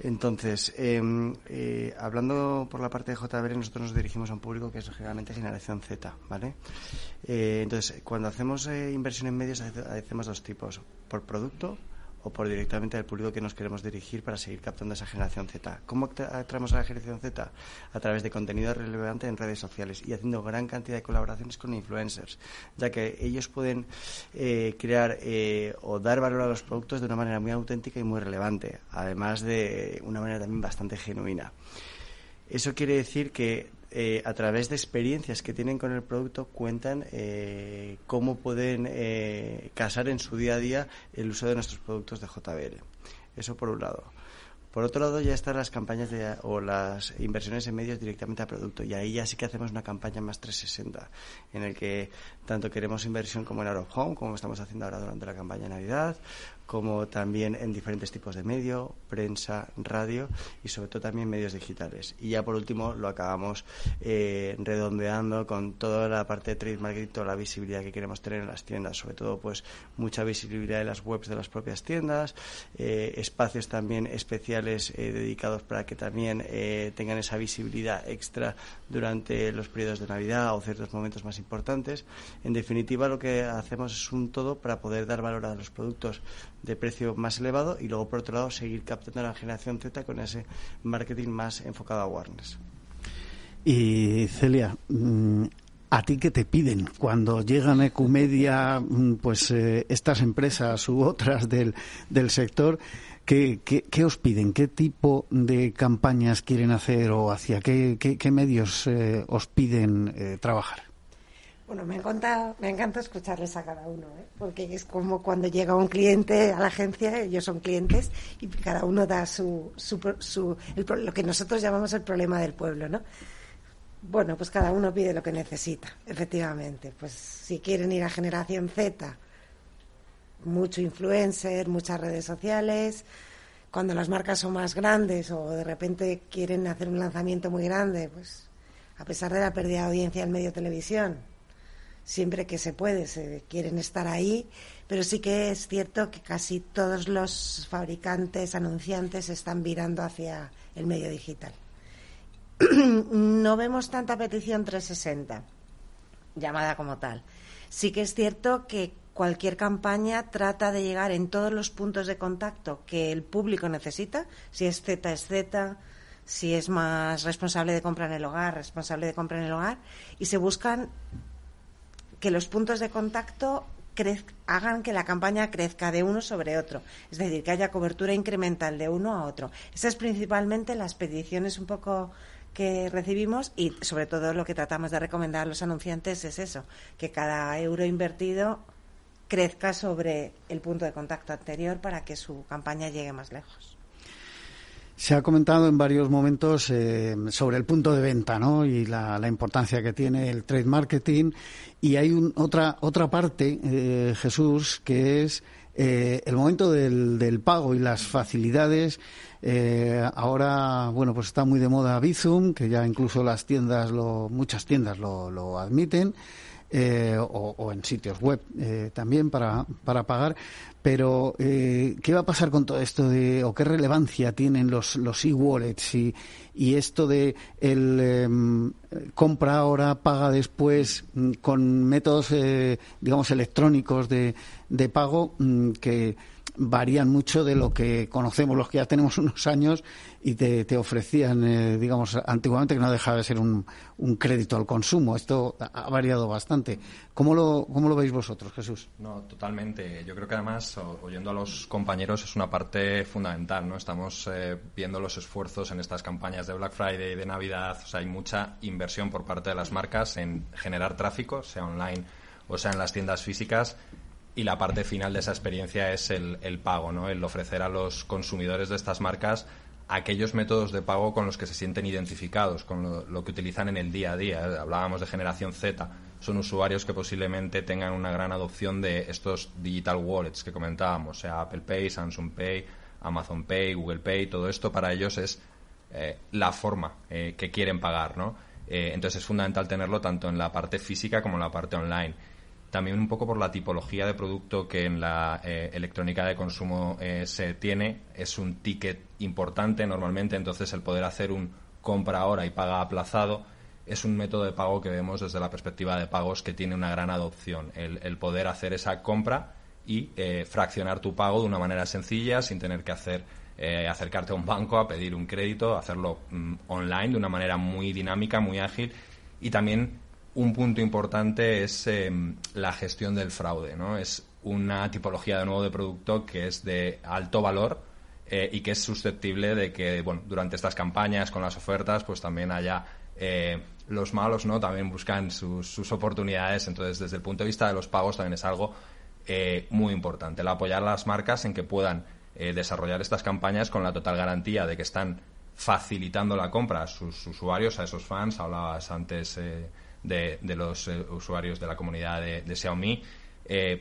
Entonces, eh, eh, hablando por la parte de JBL, nosotros nos dirigimos a un público que es generalmente generación Z, ¿vale? entonces, cuando hacemos inversión en medios, hacemos dos tipos, por producto o por directamente al público que nos queremos dirigir para seguir captando esa generación Z. ¿Cómo atraemos a la generación Z? A través de contenido relevante en redes sociales y haciendo gran cantidad de colaboraciones con influencers, ya que ellos pueden eh, crear eh, o dar valor a los productos de una manera muy auténtica y muy relevante, además de una manera también bastante genuina. Eso quiere decir que eh, a través de experiencias que tienen con el producto cuentan eh, cómo pueden eh, casar en su día a día el uso de nuestros productos de JBL. Eso por un lado. Por otro lado, ya están las campañas de, o las inversiones en medios directamente a producto. Y ahí ya sí que hacemos una campaña más 360, en el que tanto queremos inversión como en Out of Home, como estamos haciendo ahora durante la campaña de Navidad, como también en diferentes tipos de medio, prensa, radio y sobre todo también medios digitales. Y ya por último lo acabamos eh, redondeando con toda la parte de trade marketing, toda la visibilidad que queremos tener en las tiendas, sobre todo pues mucha visibilidad en las webs de las propias tiendas, eh, espacios también especiales eh, dedicados para que también tengan esa visibilidad extra durante los periodos de Navidad o ciertos momentos más importantes. En definitiva, lo que hacemos es un todo para poder dar valor a los productos de precio más elevado y luego, por otro lado, seguir captando a la generación Z con ese marketing más enfocado a awareness. Y Celia, mm, ¿a ti qué te piden cuando llegan a Ecumedia mm, pues, eh, estas empresas u otras del, del sector? ¿Qué, qué, os piden? ¿Qué tipo de campañas quieren hacer o hacia qué, qué medios eh, os piden eh, trabajar? Bueno, me encanta, me encanta escucharles a cada uno, ¿eh? porque es como cuando llega un cliente a la agencia, ellos son clientes y cada uno da su, su, su lo que nosotros llamamos el problema del pueblo, ¿no? Bueno, pues cada uno pide lo que necesita, efectivamente. Pues si quieren ir a generación Z, mucho influencer, muchas redes sociales. Cuando las marcas son más grandes o de repente quieren hacer un lanzamiento muy grande, pues a pesar de la pérdida de audiencia en medio televisión, siempre que se puede, se quieren estar ahí, pero sí que es cierto que casi todos los fabricantes, anunciantes están virando hacia el medio digital. [clears throat] no vemos tanta petición 360, llamada como tal. Sí que es cierto que cualquier campaña trata de llegar en todos los puntos de contacto que el público necesita, si es Z es Z, si es más responsable de compra en el hogar, responsable de compra en el hogar, y se buscan que los puntos de contacto hagan que la campaña crezca de uno sobre otro, es decir, que haya cobertura incremental de uno a otro. Esas principalmente las peticiones un poco que recibimos y sobre todo lo que tratamos de recomendar a los anunciantes es eso, que cada euro invertido crezca sobre el punto de contacto anterior para que su campaña llegue más lejos. Se ha comentado en varios momentos eh, sobre el punto de venta ¿no? y la, importancia que tiene el trade marketing. Y hay otra, otra parte, eh, Jesús, que es eh, el momento del, pago y las facilidades. ahora, bueno, pues está muy de moda Bizum, que ya incluso las tiendas, lo, muchas tiendas lo, lo admiten. Eh, o, en sitios web eh, también para, para pagar. Pero, eh, ¿qué va a pasar con todo esto de, o qué relevancia tienen los, los e-wallets y, y esto de el em, compra ahora, paga después mm, con métodos, digamos, electrónicos de, de pago mm, que varían mucho de lo que conocemos los que ya tenemos [laughs] unos años y te, ofrecían, eh, digamos, antiguamente que no dejaba de ser un, un, crédito al consumo. Esto ha variado bastante. ¿Cómo lo, ¿Cómo lo veis vosotros, Jesús? No, totalmente. Yo creo que además, oyendo a los compañeros, es una parte fundamental. ¿no? Estamos eh, viendo los esfuerzos en estas campañas de Black Friday, de Navidad. O sea, hay mucha inversión por parte de las marcas en generar tráfico, sea online o sea en las tiendas físicas y la parte final de esa experiencia es el, el, pago, ¿no? el ofrecer a los consumidores de estas marcas aquellos métodos de pago con los que se sienten identificados, con lo, que utilizan en el día a día. Hablábamos de generación Z, son usuarios que posiblemente tengan una gran adopción de estos digital wallets que comentábamos, sea Apple Pay, Samsung Pay, Amazon Pay, Google Pay, todo esto para ellos es eh, la forma eh, que quieren pagar, ¿no? Eh, entonces es fundamental tenerlo tanto en la parte física como en la parte online también un poco por la tipología de producto que en la eh, electrónica de consumo eh, se tiene. Es un ticket importante normalmente, entonces el poder hacer un compra ahora y paga aplazado es un método de pago que vemos desde la perspectiva de pagos que tiene una gran adopción. El, poder hacer esa compra y eh, fraccionar tu pago de una manera sencilla sin tener que hacer eh, acercarte a un banco a pedir un crédito, hacerlo mm, online de una manera muy dinámica, muy ágil y también un punto importante es em, la gestión del fraude, ¿no? Es una tipología de nuevo de producto que es de alto valor eh, y que es susceptible de que, bueno, durante estas campañas con las ofertas, pues también haya los malos, ¿no? También buscan sus, sus, oportunidades. Entonces, desde el punto de vista de los pagos también es algo eh, muy importante. El apoyar a las marcas en que puedan eh, desarrollar estas campañas con la total garantía de que están facilitando la compra a sus usuarios, a esos fans. Hablabas antes eh, de, los usuarios de la comunidad de, Xiaomi.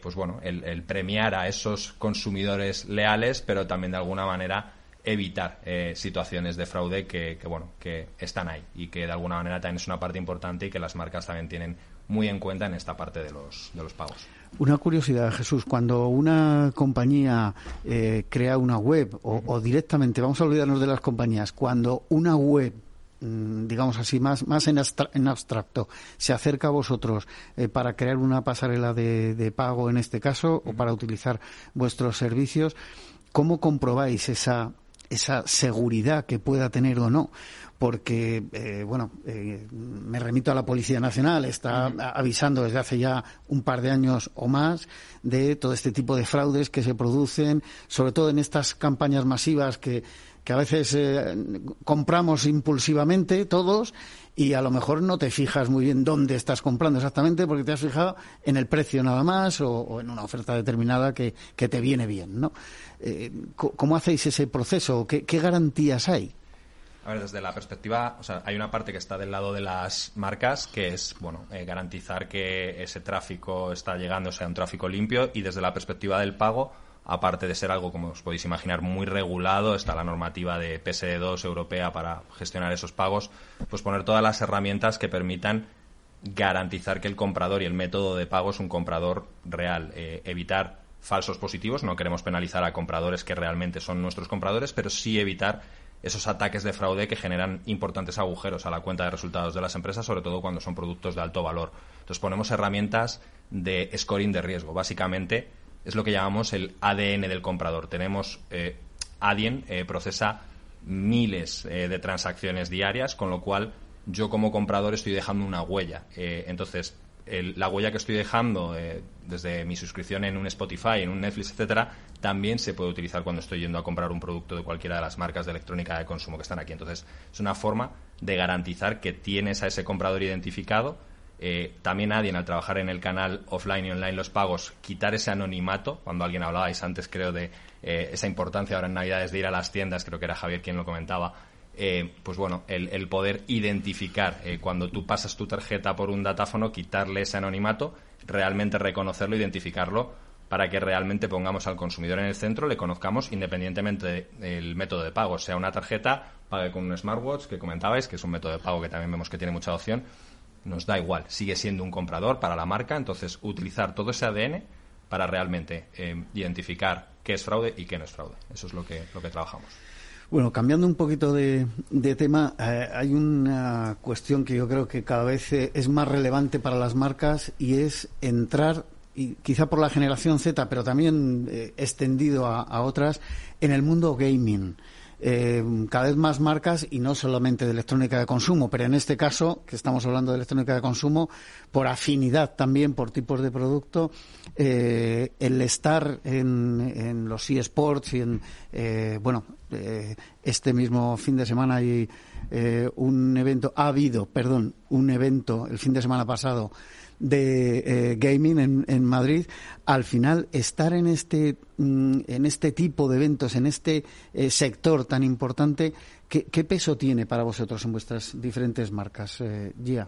pues bueno, el, premiar a esos consumidores leales, pero también de alguna manera evitar situaciones de fraude que, bueno que están ahí y que de alguna manera también es una parte importante y que las marcas también tienen muy en cuenta en esta parte de los, de los pagos. Una curiosidad, Jesús, cuando una compañía eh, crea una web o, directamente, vamos a olvidarnos de las compañías, cuando una web digamos así, más, más en, abstracto, se acerca a vosotros eh, para crear una pasarela de, de, pago en este caso o para utilizar vuestros servicios, ¿cómo comprobáis esa, esa seguridad que pueda tener o no? porque, eh, bueno, eh, me remito a la Policía Nacional, está avisando desde hace ya un par de años o más de todo este tipo de fraudes que se producen, sobre todo en estas campañas masivas que, que a veces eh, compramos impulsivamente todos y a lo mejor no te fijas muy bien dónde estás comprando exactamente porque te has fijado en el precio nada más o, en una oferta determinada que, que te viene bien, ¿no? ¿Cómo hacéis ese proceso? ¿Qué, qué garantías hay? A ver, desde la perspectiva, o sea, hay una parte que está del lado de las marcas, que es, bueno, eh, garantizar que ese tráfico está llegando, sea un tráfico limpio, y desde la perspectiva del pago, aparte de ser algo, como os podéis imaginar, muy regulado, está la normativa de PSD2 europea para gestionar esos pagos, pues poner todas las herramientas que permitan garantizar que el comprador y el método de pago es un comprador real, eh, evitar falsos positivos, no queremos penalizar a compradores que realmente son nuestros compradores, pero sí evitar esos ataques de fraude que generan importantes agujeros a la cuenta de resultados de las empresas, sobre todo cuando son productos de alto valor. Entonces ponemos herramientas de scoring de riesgo. Básicamente es lo que llamamos el ADN del comprador. Tenemos eh, Adyen eh, procesa miles eh, de transacciones diarias, con lo cual yo como comprador estoy dejando una huella. entonces la huella que estoy dejando eh, desde mi suscripción en un Spotify, en un Netflix, etcétera, también se puede utilizar cuando estoy yendo a comprar un producto de cualquiera de las marcas de electrónica de consumo que están aquí. Entonces, es una forma de garantizar que tienes a ese comprador identificado. Eh, también nadie, al trabajar en el canal offline y online los pagos, quitar ese anonimato. Cuando alguien hablabais antes, creo, de eh, esa importancia ahora en Navidades de ir a las tiendas, creo que era Javier quien lo comentaba, eh, pues bueno, el, poder identificar eh, cuando tú pasas tu tarjeta por un datáfono, quitarle ese anonimato, realmente reconocerlo, identificarlo, para que realmente pongamos al consumidor en el centro, le conozcamos independientemente del método de pago, sea una tarjeta, pague con un smartwatch que comentabais, que es un método de pago que también vemos que tiene mucha opción, nos da igual, sigue siendo un comprador para la marca, entonces utilizar todo ese ADN para realmente eh, identificar qué es fraude y qué no es fraude. Eso es lo que, lo que trabajamos. Bueno, cambiando un poquito de, tema, eh, hay una cuestión que yo creo que cada vez eh, es más relevante para las marcas y es entrar, y quizá por la generación Z, pero también eh, extendido a, otras, en el mundo gaming. Eh, cada vez más marcas y no solamente de electrónica de consumo, pero en este caso, que estamos hablando de electrónica de consumo, por afinidad también por tipos de producto, eh, el estar en, en los eSports y en, eh, bueno, este mismo fin de semana hay un evento, ha habido, perdón, un evento el fin de semana pasado de eh, gaming en, en, Madrid, al final estar en este, mm, en este tipo de eventos, en este eh, sector tan importante, ¿qué, peso tiene para vosotros en vuestras diferentes marcas, eh, Gia?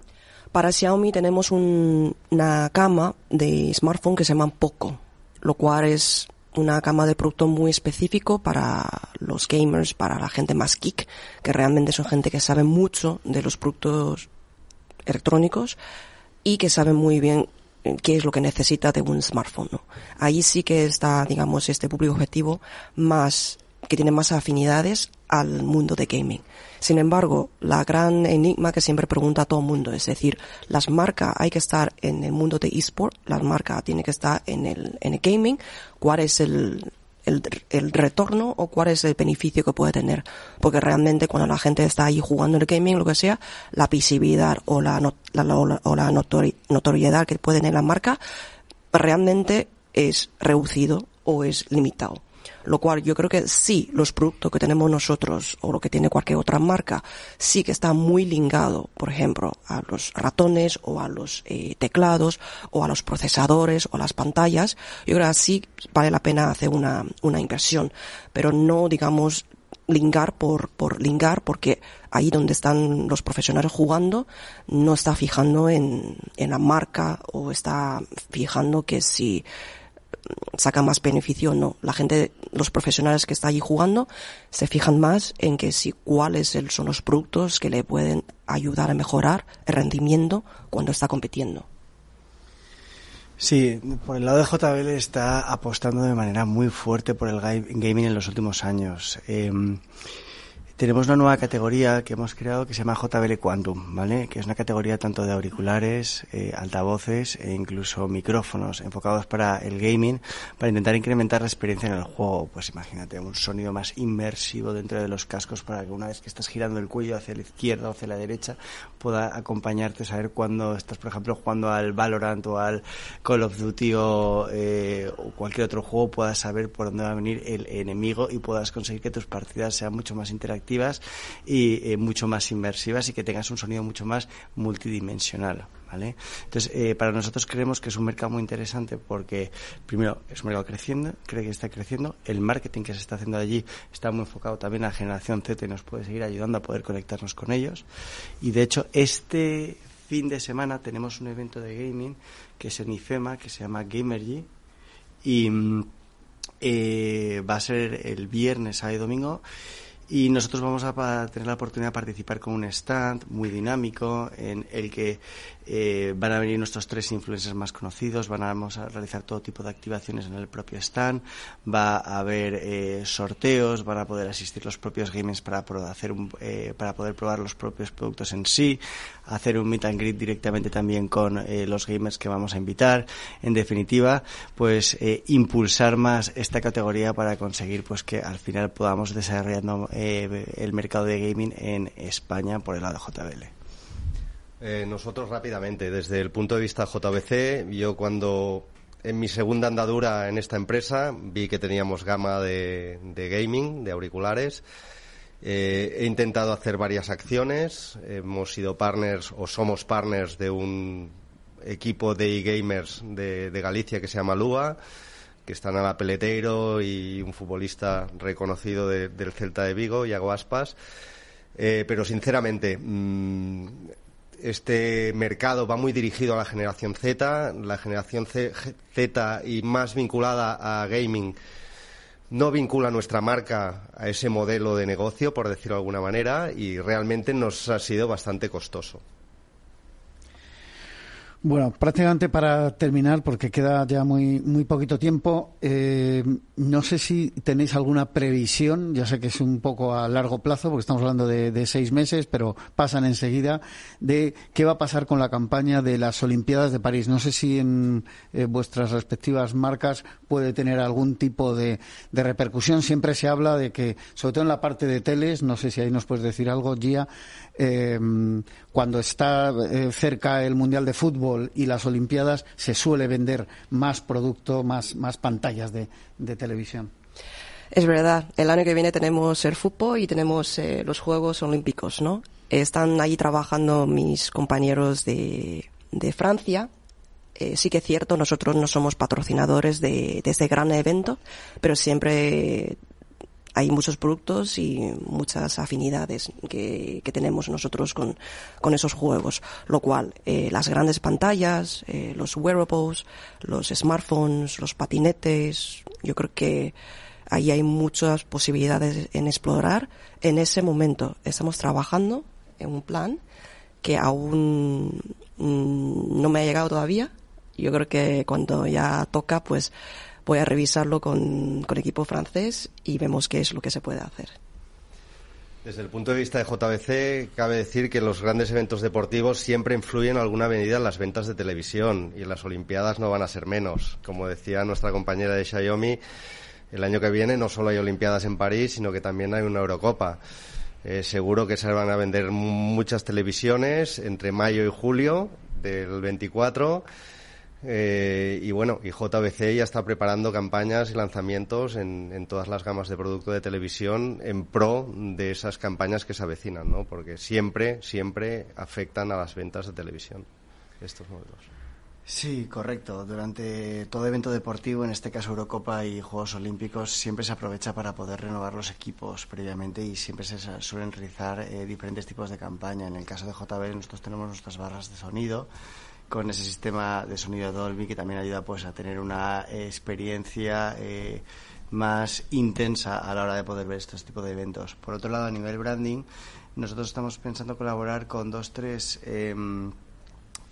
Para Xiaomi tenemos una cama de smartphone que se llama Poco, lo cual es una cama de producto muy específico para los gamers, para la gente más geek, que realmente son gente que sabe mucho de los productos electrónicos y que saben muy bien eh, qué es lo que necesita de un smartphone. ¿no? Ahí sí que está, digamos, este público objetivo más que tienen más afinidades al mundo de gaming. Sin embargo, la gran enigma que siempre pregunta a todo el mundo, es decir, las marcas hay que estar en el mundo de eSport, las marcas tienen que estar en el, en el gaming, ¿cuál es el, el, el, retorno o cuál es el beneficio que puede tener. Porque realmente cuando la gente está ahí jugando el gaming, lo que sea, la visibilidad o la, la, o la notoriedad que puede tener la marca realmente es reducido o es limitado. Lo cual yo creo que sí, los productos que tenemos nosotros o lo que tiene cualquier otra marca sí que está muy ligado, por ejemplo, a los ratones o a los eh, teclados o a los procesadores o a las pantallas. Yo creo que sí vale la pena hacer una, una inversión, pero no, digamos, lingar por, por lingar porque ahí donde están los profesionales jugando no está fijando en, en la marca o está fijando que si saca más beneficio o no. La gente, los profesionales que están allí jugando, se fijan más en que si cuáles son los productos que le pueden ayudar a mejorar el rendimiento cuando está compitiendo. Sí, por el lado de JBL está apostando de manera muy fuerte por el gaming en los últimos años. Eh, tenemos una nueva categoría que hemos creado que se llama JBL Quantum, ¿vale? Que es una categoría tanto de auriculares, eh, altavoces e incluso micrófonos enfocados para el gaming, para intentar incrementar la experiencia en el juego. Pues imagínate, un sonido más inmersivo dentro de los cascos para que una vez que estás girando el cuello hacia la izquierda o hacia la derecha pueda acompañarte, saber cuando estás, por ejemplo, jugando al Valorant o al Call of Duty eh, o cualquier otro juego, puedas saber por dónde va a venir el enemigo y puedas conseguir que tus partidas sean mucho más interactivas y eh, mucho más inmersivas y que tengas un sonido mucho más multidimensional. ¿Vale? Entonces, eh, para nosotros creemos que es un mercado muy interesante porque, primero, es un mercado creciendo, cree que está creciendo, el marketing que se está haciendo allí está muy enfocado también a la generación Z y nos puede seguir ayudando a poder conectarnos con ellos. Y de hecho, este fin de semana tenemos un evento de gaming que es en IFEMA, que se llama Gamergy, y mm, eh, va a ser el viernes, sábado y domingo y nosotros vamos a tener la oportunidad de participar con un stand muy dinámico en el que eh, van a venir nuestros tres influencers más conocidos, van a, vamos a realizar todo tipo de activaciones en el propio stand, va a haber eh, sorteos, van a poder asistir los propios gamers para, hacer un, eh, para poder probar los propios productos en sí, hacer un meet and greet directamente también con eh, los gamers que vamos a invitar. En definitiva, pues eh, impulsar más esta categoría para conseguir pues que al final podamos desarrollando eh, el mercado de gaming en España por el lado de JBL. Eh, nosotros rápidamente, desde el punto de vista JBC, yo cuando en mi segunda andadura en esta empresa vi que teníamos gama de, gaming, de auriculares. Eh, he intentado hacer varias acciones. Hemos sido partners o somos partners de un equipo de e-gamers de, Galicia que se llama Lua, que están a la Peleteiro y un futbolista reconocido del Celta de Vigo, Iago Aspas. Eh, pero sinceramente, mm, este mercado va muy dirigido a la generación Z, la generación Z y más vinculada a gaming no vincula nuestra marca a ese modelo de negocio, por decirlo de alguna manera, y realmente nos ha sido bastante costoso. Bueno, prácticamente para terminar, porque queda ya muy, muy poquito tiempo, eh, no sé si tenéis alguna previsión, ya sé que es un poco a largo plazo, porque estamos hablando de, seis meses, pero pasan enseguida, de qué va a pasar con la campaña de las Olimpiadas de París. No sé si en eh, vuestras respectivas marcas puede tener algún tipo de, de, repercusión. Siempre se habla de que, sobre todo en la parte de teles, no sé si ahí nos puedes decir algo, Gia, eh, cuando está eh, cerca el Mundial de Fútbol y las Olimpiadas, se suele vender más producto, más, más pantallas de, televisión. Es verdad, el año que viene tenemos el fútbol y tenemos eh, los Juegos Olímpicos, ¿no? Están ahí trabajando mis compañeros de, de Francia. Eh, sí que es cierto, nosotros no somos patrocinadores de, de este gran evento, pero siempre hay muchos productos y muchas afinidades que, tenemos nosotros con, esos juegos, lo cual eh, las grandes pantallas, eh, los wearables, los smartphones, los patinetes, yo creo que ahí hay muchas posibilidades en explorar. En ese momento estamos trabajando en un plan que aún mm, no me ha llegado todavía. Yo creo que cuando ya toca, pues voy a revisarlo con, con equipo francés y vemos qué es lo que se puede hacer. Desde el punto de vista de JBC, cabe decir que los grandes eventos deportivos siempre influyen en alguna medida en las ventas de televisión y las Olimpiadas no van a ser menos. Como decía nuestra compañera de Xiaomi, el año que viene no solo hay Olimpiadas en París, sino que también hay una Eurocopa. Eh, seguro que se van a vender muchas televisiones entre mayo y julio del 24 eh, y bueno, y JBC ya está preparando campañas y lanzamientos en, todas las gamas de producto de televisión en pro de esas campañas que se avecinan, ¿no? Porque siempre, siempre afectan a las ventas de televisión estos modelos. Sí, correcto. Durante todo evento deportivo, en este caso Eurocopa y Juegos Olímpicos, siempre se aprovecha para poder renovar los equipos previamente y siempre se suelen realizar eh, diferentes tipos de campaña. En el caso de JB, nosotros tenemos nuestras barras de sonido con ese sistema de sonido Dolby que también ayuda pues a tener una experiencia eh, más intensa a la hora de poder ver estos tipos de eventos. Por otro lado, a nivel branding, nosotros estamos pensando colaborar con dos, tres em,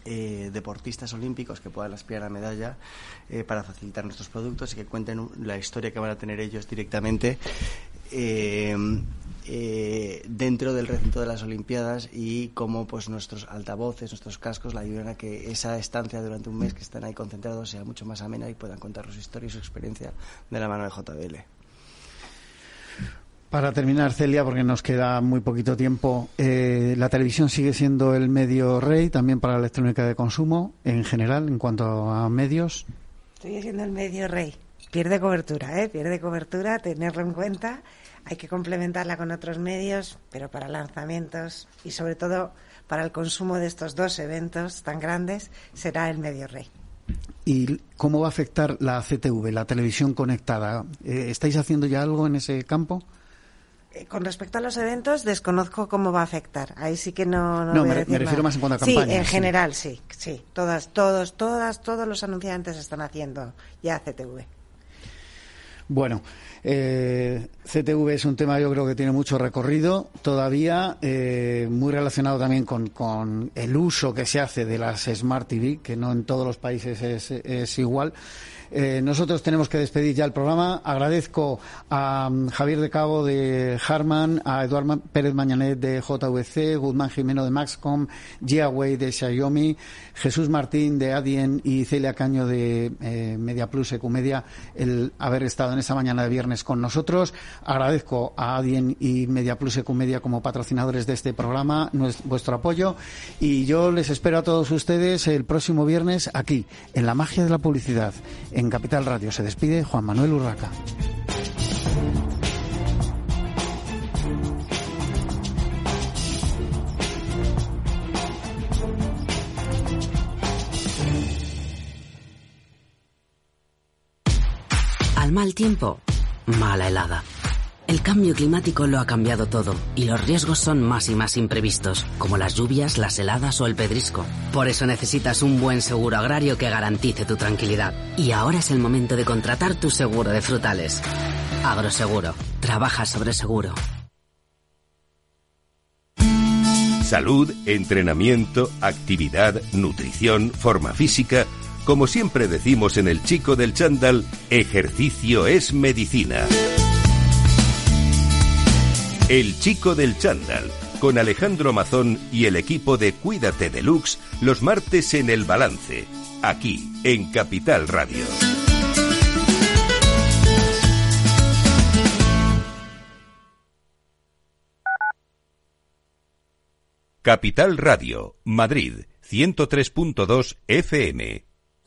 eh, deportistas olímpicos que puedan aspirar a medalla eh, para facilitar nuestros productos y que cuenten la historia que van a tener ellos directamente. Eh, dentro del recinto de las Olimpiadas y cómo pues nuestros altavoces, nuestros cascos la ayudan a que esa estancia durante un mes que están ahí concentrados sea mucho más amena y puedan contar su historia y su experiencia de la mano de JBL. Para terminar, Celia, porque nos queda muy poquito tiempo, eh, la televisión sigue siendo el medio rey también para la electrónica de consumo en general, en cuanto a medios. Sigue siendo el medio rey. Pierde cobertura, ¿eh? Pierde cobertura, tenerlo en cuenta hay que complementarla con otros medios, pero para lanzamientos y sobre todo para el consumo de estos dos eventos tan grandes será el medio rey. ¿Y cómo va a afectar la CTV, la televisión conectada? Eh, ¿Estáis haciendo ya algo en ese campo? Eh, con respecto a los eventos, desconozco cómo va a afectar. Ahí sí que no. No, me, refiero más en cuanto a campaña. Sí, en general, sí, sí. Todas, todos, todas, todos los anunciantes están haciendo ya CTV. Bueno, eh, CTV es un tema yo creo que tiene mucho recorrido todavía, eh, muy relacionado también con, el uso que se hace de las Smart TV, que no en todos los países es igual. Eh, nosotros tenemos que despedir ya el programa. Agradezco a um, Javier de Cabo de Harman, a Eduardo Pérez Mañanet de JVC, Guzmán Jimeno de Maxcom, Gia de Xiaomi, Jesús Martín de Adien y Celia Caño de eh, Media Plus Ecumedia el haber estado en esta mañana de viernes con nosotros. Agradezco a Adien y Media Plus Ecumedia como patrocinadores de este programa vuestro apoyo y yo les espero a todos ustedes el próximo viernes aquí en La Magia de la Publicidad en Capital Radio se despide Juan Manuel Urraca. Al mal tiempo, mala helada. El cambio climático lo ha cambiado todo y los riesgos son más y más imprevistos, como las lluvias, las heladas o el pedrisco. Por eso necesitas un buen seguro agrario que garantice tu tranquilidad. Y ahora es el momento de contratar tu seguro de frutales. Agroseguro. Trabaja sobre seguro. Salud, entrenamiento, actividad, nutrición, forma física. Como siempre decimos en el chico del chándal, ejercicio es medicina. El Chico del Chándal, con Alejandro Mazón y el equipo de Cuídate Deluxe, los martes en El Balance, aquí, en Capital Radio. Capital Radio, Madrid, 103.2 FM.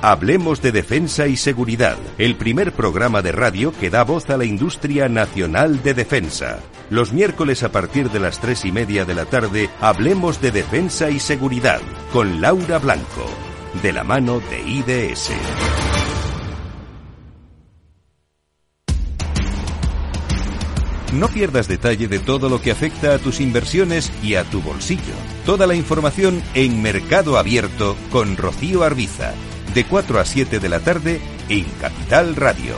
Hablemos de Defensa y Seguridad, el primer programa de radio que da voz a la industria nacional de defensa. Los miércoles a partir de las tres y media de la tarde, hablemos de Defensa y Seguridad con Laura Blanco, de la mano de IDS. No pierdas detalle de todo lo que afecta a tus inversiones y a tu bolsillo. Toda la información en Mercado Abierto con Rocío Arbiza de 4 a 7 de la tarde en Capital Radio.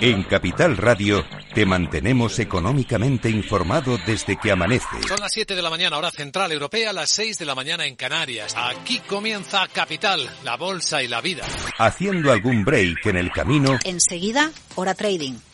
En Capital Radio te mantenemos económicamente informado desde que amanece. Son las 7 de la mañana, hora central europea, las 6 de la mañana en Canarias. Aquí comienza Capital, la bolsa y la vida. Haciendo algún break en el camino. Enseguida, hora trading